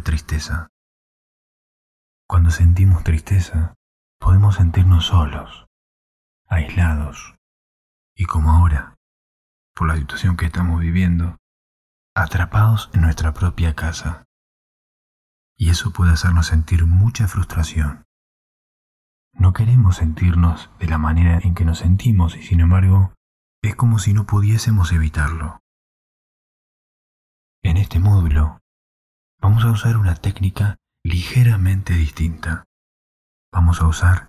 tristeza. Cuando sentimos tristeza, podemos sentirnos solos, aislados, y como ahora, por la situación que estamos viviendo, atrapados en nuestra propia casa. Y eso puede hacernos sentir mucha frustración. No queremos sentirnos de la manera en que nos sentimos y sin embargo es como si no pudiésemos evitarlo. En este módulo vamos a usar una técnica ligeramente distinta. Vamos a usar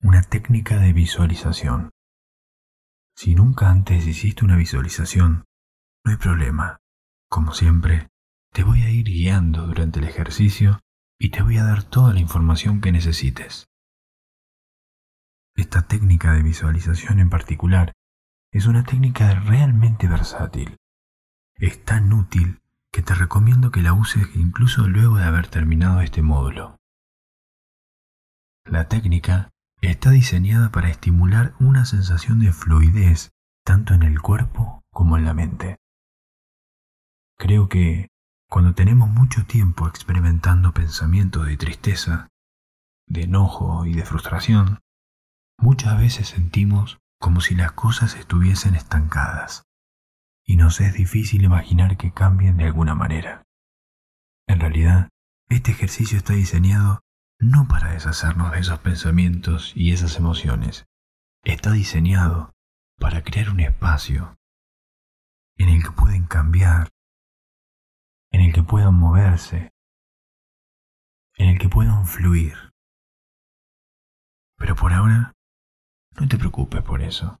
una técnica de visualización. Si nunca antes hiciste una visualización, no hay problema. Como siempre, te voy a ir guiando durante el ejercicio y te voy a dar toda la información que necesites. Esta técnica de visualización en particular es una técnica realmente versátil. Es tan útil que te recomiendo que la uses incluso luego de haber terminado este módulo. La técnica está diseñada para estimular una sensación de fluidez tanto en el cuerpo como en la mente. Creo que cuando tenemos mucho tiempo experimentando pensamientos de tristeza, de enojo y de frustración, muchas veces sentimos como si las cosas estuviesen estancadas y nos es difícil imaginar que cambien de alguna manera. En realidad, este ejercicio está diseñado no para deshacernos de esos pensamientos y esas emociones. Está diseñado para crear un espacio en el que pueden cambiar, en el que puedan moverse, en el que puedan fluir. Pero por ahora, no te preocupes por eso.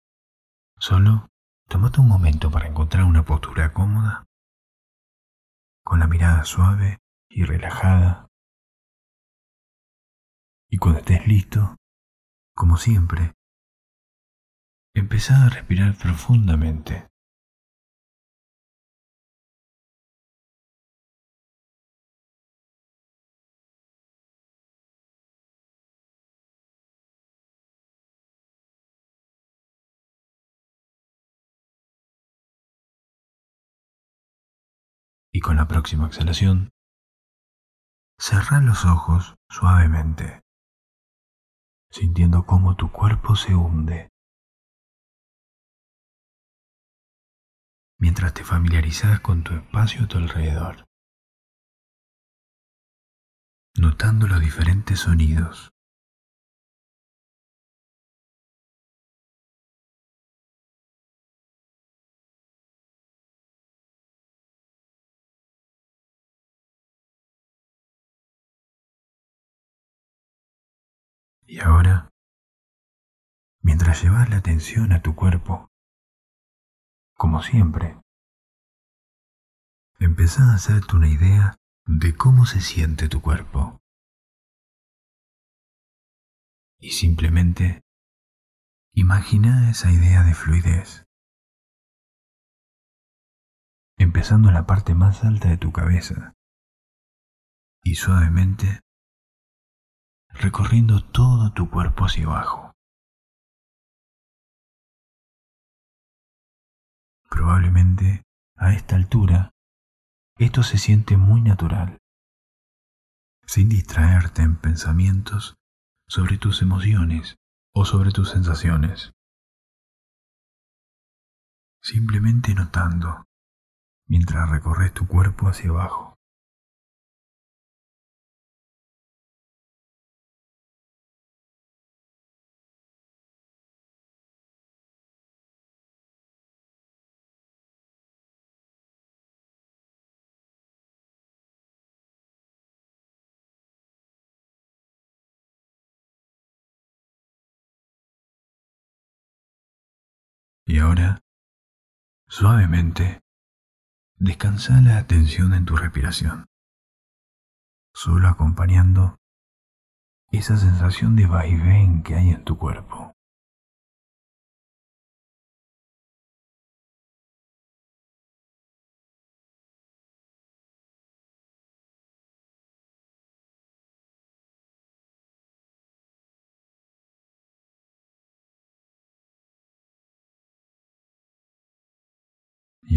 Solo tómate un momento para encontrar una postura cómoda, con la mirada suave y relajada y cuando estés listo, como siempre, empezá a respirar profundamente. Con la próxima exhalación, cerrá los ojos suavemente sintiendo cómo tu cuerpo se hunde. Mientras te familiarizas con tu espacio a tu alrededor, notando los diferentes sonidos. Y ahora, mientras llevas la atención a tu cuerpo, como siempre, empezá a hacerte una idea de cómo se siente tu cuerpo. Y simplemente imagina esa idea de fluidez, empezando en la parte más alta de tu cabeza y suavemente recorriendo todo tu cuerpo hacia abajo. Probablemente a esta altura esto se siente muy natural, sin distraerte en pensamientos sobre tus emociones o sobre tus sensaciones. Simplemente notando mientras recorres tu cuerpo hacia abajo. Y ahora, suavemente, descansa la atención en tu respiración, solo acompañando esa sensación de vaivén que hay en tu cuerpo.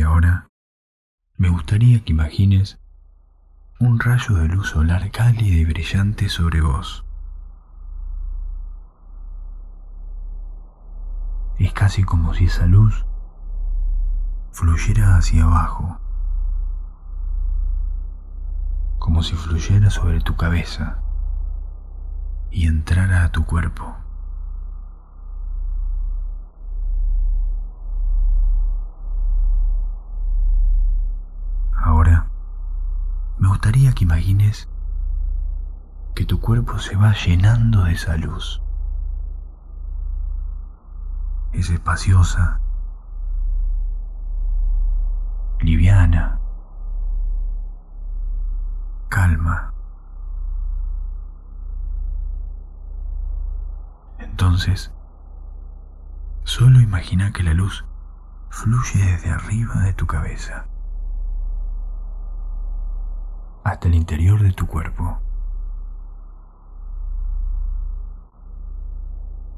Ahora me gustaría que imagines un rayo de luz solar cálida y brillante sobre vos. Es casi como si esa luz fluyera hacia abajo, como si fluyera sobre tu cabeza y entrara a tu cuerpo. Gustaría que imagines que tu cuerpo se va llenando de esa luz. Es espaciosa, liviana, calma. Entonces, solo imagina que la luz fluye desde arriba de tu cabeza hasta el interior de tu cuerpo.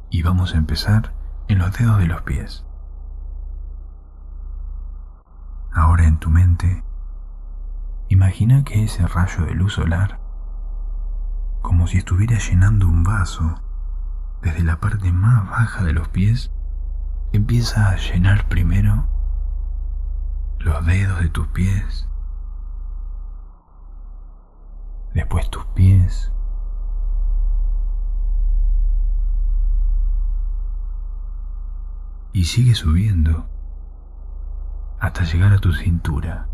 Y vamos a empezar en los dedos de los pies. Ahora en tu mente, imagina que ese rayo de luz solar, como si estuviera llenando un vaso desde la parte más baja de los pies, empieza a llenar primero los dedos de tus pies, después tus pies, y sigue subiendo hasta llegar a tu cintura.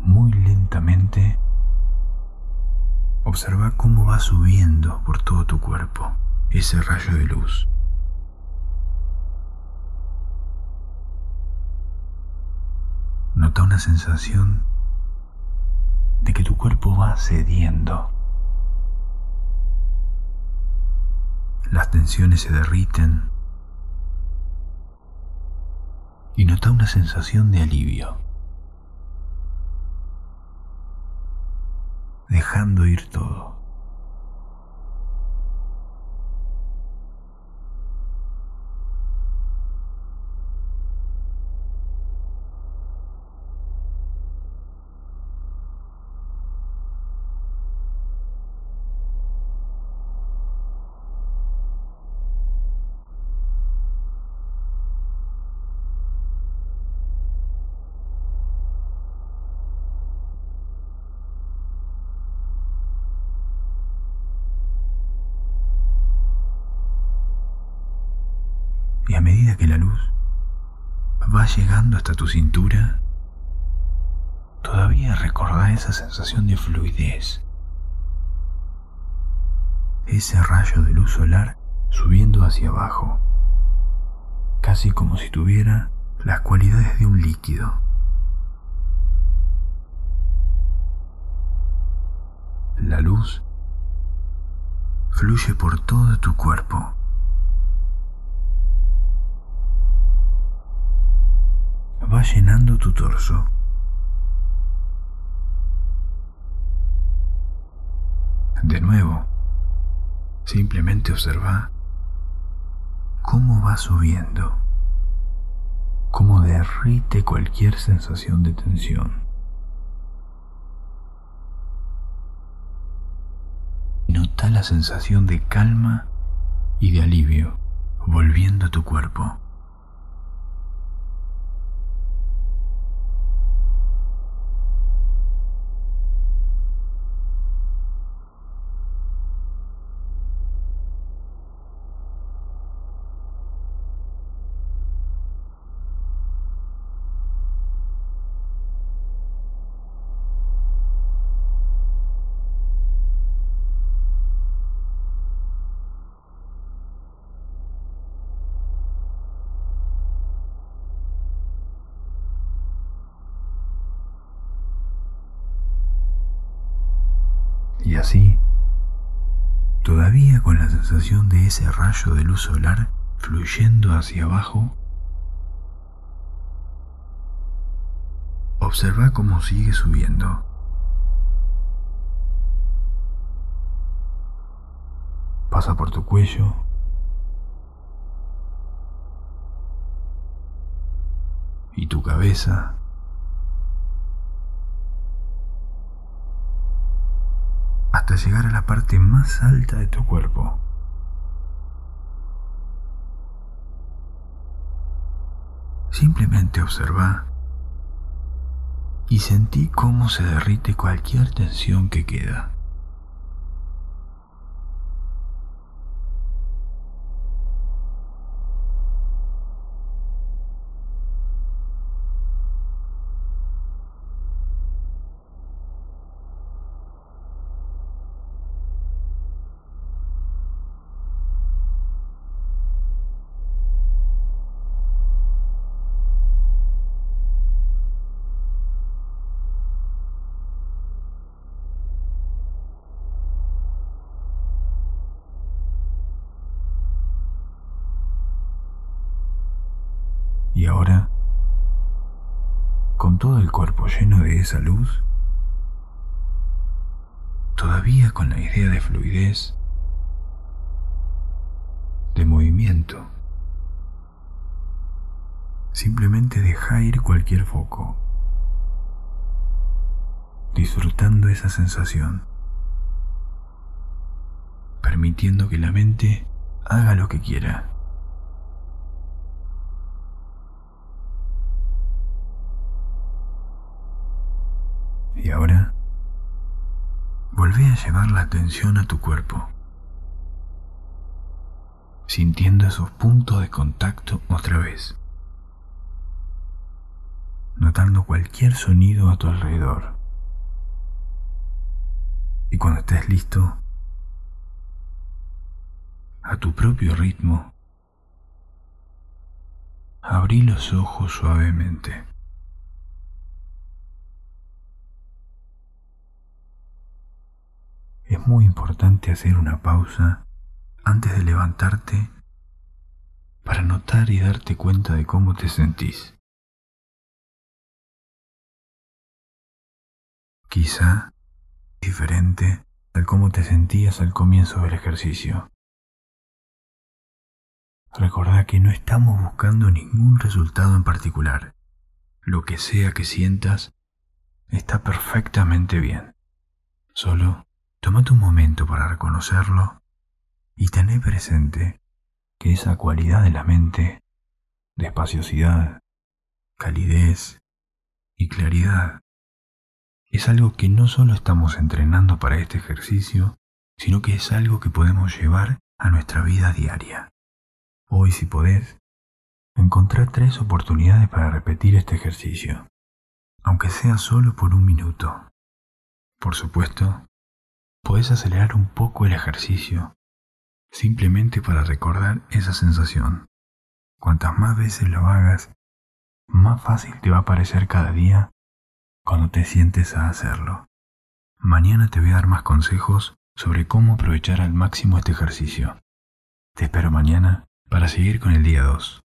Muy lentamente observa cómo va subiendo por todo tu cuerpo ese rayo de luz. Nota una sensación de que tu cuerpo va cediendo. Las tensiones se derriten y nota una sensación de alivio. Dejando ir todo. Y a medida que la luz va llegando hasta tu cintura, todavía recordá esa sensación de fluidez. Ese rayo de luz solar subiendo hacia abajo, casi como si tuviera las cualidades de un líquido. La luz fluye por todo tu cuerpo. Va llenando tu torso. De nuevo, simplemente observa cómo va subiendo, cómo derrite cualquier sensación de tensión. Nota la sensación de calma y de alivio volviendo a tu cuerpo. Y así, todavía con la sensación de ese rayo de luz solar fluyendo hacia abajo, observa cómo sigue subiendo. Pasa por tu cuello, y tu cabeza. Hasta llegar a la parte más alta de tu cuerpo. Simplemente observa y sentí cómo se derrite cualquier tensión que queda. Y ahora, con todo el cuerpo lleno de esa luz, todavía con la idea de fluidez, de movimiento, simplemente deja ir cualquier foco, disfrutando esa sensación, permitiendo que la mente haga lo que quiera. Y ahora, volvé a llevar la atención a tu cuerpo, sintiendo esos puntos de contacto otra vez, notando cualquier sonido a tu alrededor. Y cuando estés listo, a tu propio ritmo, abrí los ojos suavemente. Es muy importante hacer una pausa antes de levantarte para notar y darte cuenta de cómo te sentís. Quizá diferente al cómo te sentías al comienzo del ejercicio. Recordá que no estamos buscando ningún resultado en particular. Lo que sea que sientas está perfectamente bien. Solo Tómate un momento para reconocerlo y tener presente que esa cualidad de la mente, de espaciosidad, calidez y claridad, es algo que no solo estamos entrenando para este ejercicio, sino que es algo que podemos llevar a nuestra vida diaria. Hoy, si podés, encontrá tres oportunidades para repetir este ejercicio, aunque sea solo por un minuto. Por supuesto, Puedes acelerar un poco el ejercicio, simplemente para recordar esa sensación. Cuantas más veces lo hagas, más fácil te va a parecer cada día cuando te sientes a hacerlo. Mañana te voy a dar más consejos sobre cómo aprovechar al máximo este ejercicio. Te espero mañana para seguir con el día 2.